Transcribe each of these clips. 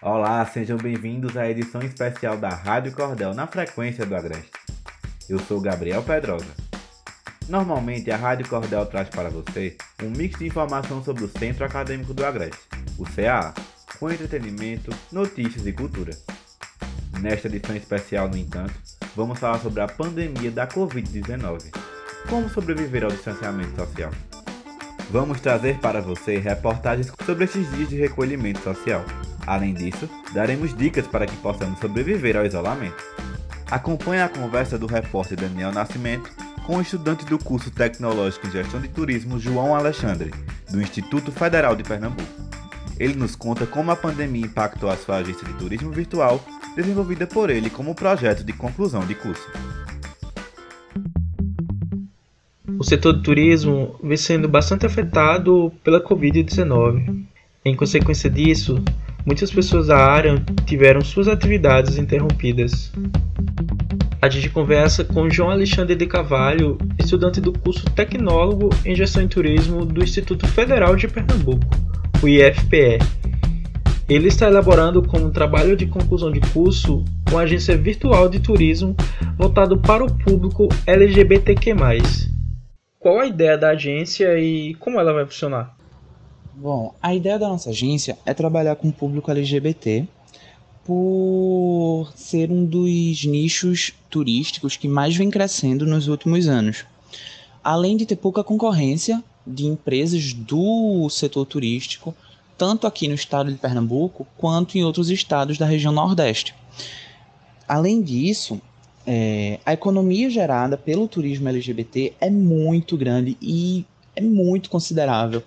Olá, sejam bem-vindos à edição especial da Rádio Cordel na frequência do Agreste. Eu sou Gabriel Pedrosa. Normalmente a Rádio Cordel traz para você um mix de informação sobre o Centro Acadêmico do Agreste, o CAA, com entretenimento, notícias e cultura. Nesta edição especial, no entanto, vamos falar sobre a pandemia da Covid-19. Como sobreviver ao distanciamento social? Vamos trazer para você reportagens sobre esses dias de recolhimento social Além disso, daremos dicas para que possamos sobreviver ao isolamento. Acompanhe a conversa do repórter Daniel Nascimento com o estudante do curso Tecnológico em Gestão de Turismo João Alexandre, do Instituto Federal de Pernambuco. Ele nos conta como a pandemia impactou a sua agência de turismo virtual, desenvolvida por ele como projeto de conclusão de curso. O setor do turismo vem sendo bastante afetado pela Covid-19. Em consequência disso, muitas pessoas da área tiveram suas atividades interrompidas. A gente conversa com João Alexandre de Cavalho, estudante do curso Tecnólogo em Gestão em Turismo do Instituto Federal de Pernambuco, o IFPE. Ele está elaborando como trabalho de conclusão de curso uma agência virtual de turismo voltado para o público LGBTQ+. Qual a ideia da agência e como ela vai funcionar? Bom, a ideia da nossa agência é trabalhar com o público LGBT por ser um dos nichos turísticos que mais vem crescendo nos últimos anos. Além de ter pouca concorrência de empresas do setor turístico, tanto aqui no estado de Pernambuco quanto em outros estados da região Nordeste. Além disso, é, a economia gerada pelo turismo LGBT é muito grande e é muito considerável,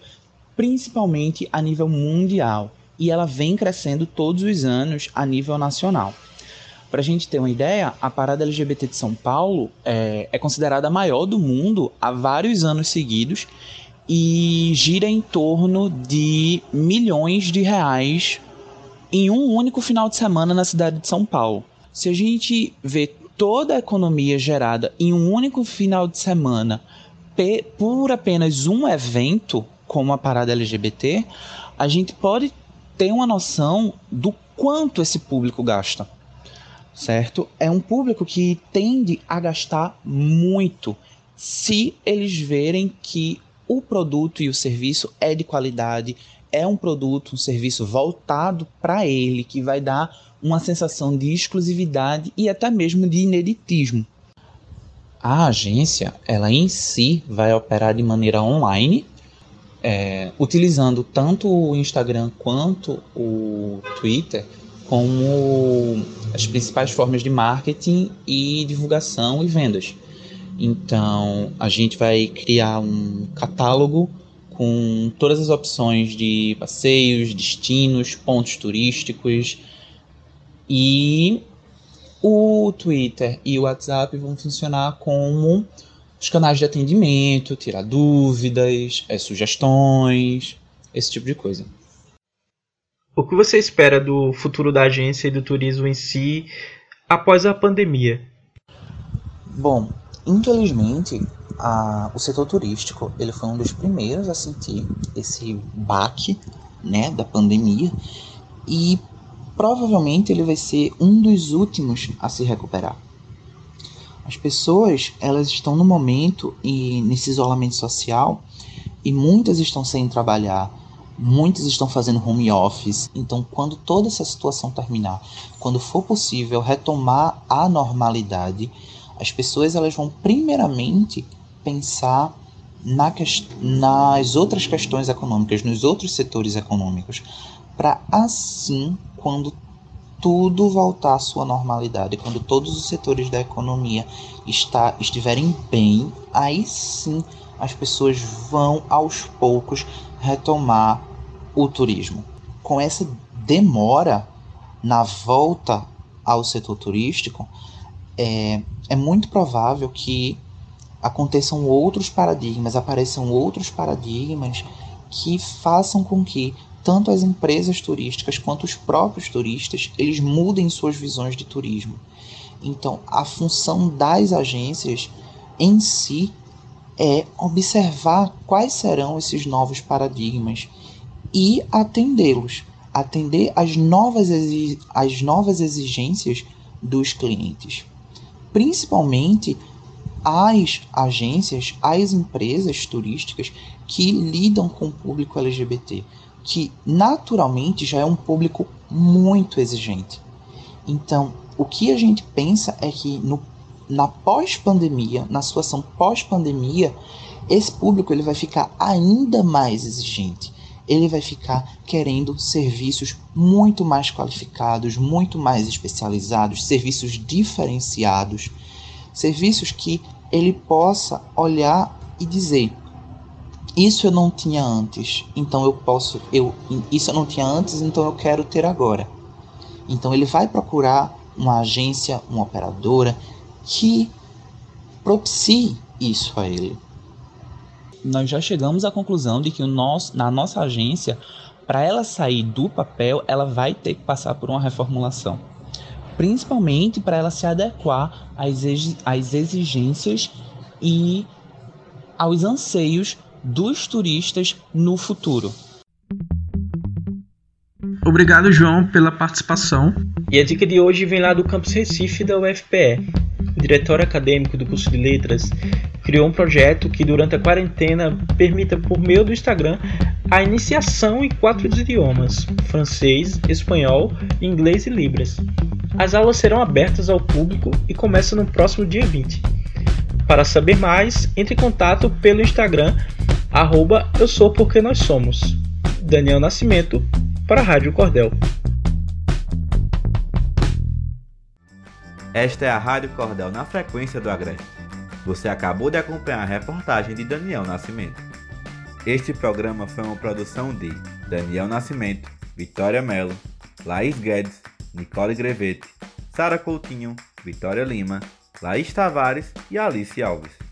principalmente a nível mundial, e ela vem crescendo todos os anos a nível nacional. Para a gente ter uma ideia, a parada LGBT de São Paulo é, é considerada a maior do mundo há vários anos seguidos e gira em torno de milhões de reais em um único final de semana na cidade de São Paulo. Se a gente vê toda a economia gerada em um único final de semana por apenas um evento, como a parada LGBT, a gente pode ter uma noção do quanto esse público gasta, certo? É um público que tende a gastar muito se eles verem que o produto e o serviço é de qualidade, é um produto, um serviço voltado para ele, que vai dar uma sensação de exclusividade e até mesmo de ineditismo. A agência, ela em si vai operar de maneira online, é, utilizando tanto o Instagram quanto o Twitter como as principais formas de marketing e divulgação e vendas. Então, a gente vai criar um catálogo com todas as opções de passeios, destinos, pontos turísticos e o Twitter e o WhatsApp vão funcionar como os canais de atendimento, tirar dúvidas, é, sugestões, esse tipo de coisa. O que você espera do futuro da agência e do turismo em si após a pandemia? Bom, infelizmente, a, o setor turístico ele foi um dos primeiros a sentir esse baque né, da pandemia e provavelmente ele vai ser um dos últimos a se recuperar. As pessoas, elas estão no momento e nesse isolamento social e muitas estão sem trabalhar, muitas estão fazendo home office. Então, quando toda essa situação terminar, quando for possível retomar a normalidade, as pessoas elas vão primeiramente pensar na nas outras questões econômicas, nos outros setores econômicos, para assim, quando tudo voltar à sua normalidade, quando todos os setores da economia está, estiverem bem, aí sim as pessoas vão aos poucos retomar o turismo. Com essa demora na volta ao setor turístico, é, é muito provável que aconteçam outros paradigmas, apareçam outros paradigmas que façam com que tanto as empresas turísticas quanto os próprios turistas, eles mudem suas visões de turismo. Então, a função das agências em si é observar quais serão esses novos paradigmas e atendê-los. atender às novas, às novas exigências dos clientes, principalmente as agências, as empresas turísticas que lidam com o público LGBT, que naturalmente já é um público muito exigente. Então, o que a gente pensa é que no, na pós-pandemia, na situação pós-pandemia, esse público ele vai ficar ainda mais exigente. Ele vai ficar querendo serviços muito mais qualificados, muito mais especializados, serviços diferenciados, serviços que ele possa olhar e dizer: isso eu não tinha antes, então eu posso, eu isso eu não tinha antes, então eu quero ter agora. Então ele vai procurar uma agência, uma operadora que propicie isso a ele. Nós já chegamos à conclusão de que o nosso, na nossa agência, para ela sair do papel, ela vai ter que passar por uma reformulação. Principalmente para ela se adequar às exigências e aos anseios dos turistas no futuro. Obrigado, João, pela participação. E a dica de hoje vem lá do campus Recife da UFPE. O diretor acadêmico do curso de Letras criou um projeto que, durante a quarentena, permita, por meio do Instagram, a iniciação em quatro idiomas: francês, espanhol, inglês e libras. As aulas serão abertas ao público e começam no próximo dia 20. Para saber mais, entre em contato pelo Instagram arroba eu sou porque nós somos. Daniel Nascimento para a Rádio Cordel. Esta é a Rádio Cordel na frequência do Agreste. Você acabou de acompanhar a reportagem de Daniel Nascimento. Este programa foi uma produção de Daniel Nascimento, Vitória Melo, Laís Guedes, Nicole Grevete, Sara Coutinho, Vitória Lima, Laís Tavares e Alice Alves.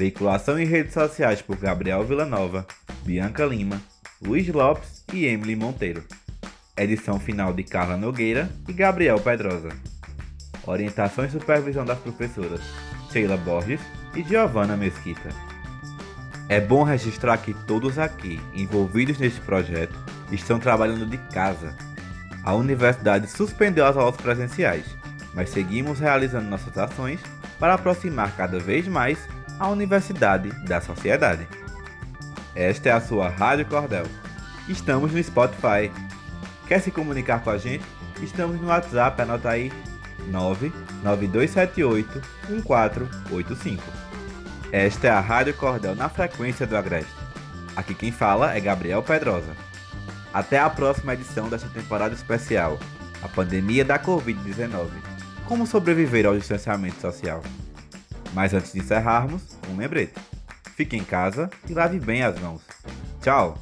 Veiculação em redes sociais por Gabriel Villanova, Bianca Lima, Luiz Lopes e Emily Monteiro. Edição final de Carla Nogueira e Gabriel Pedrosa. Orientação e supervisão das professoras Sheila Borges e Giovanna Mesquita. É bom registrar que todos aqui envolvidos neste projeto estão trabalhando de casa. A universidade suspendeu as aulas presenciais, mas seguimos realizando nossas ações para aproximar cada vez mais a universidade da sociedade. Esta é a sua Rádio Cordel. Estamos no Spotify. Quer se comunicar com a gente? Estamos no WhatsApp, anota aí 99278 1485. Esta é a Rádio Cordel na frequência do Agreste. Aqui quem fala é Gabriel Pedrosa. Até a próxima edição desta temporada especial, a pandemia da Covid-19. Como sobreviver ao distanciamento social? Mas antes de encerrarmos, um lembrete. Fique em casa e lave bem as mãos. Tchau!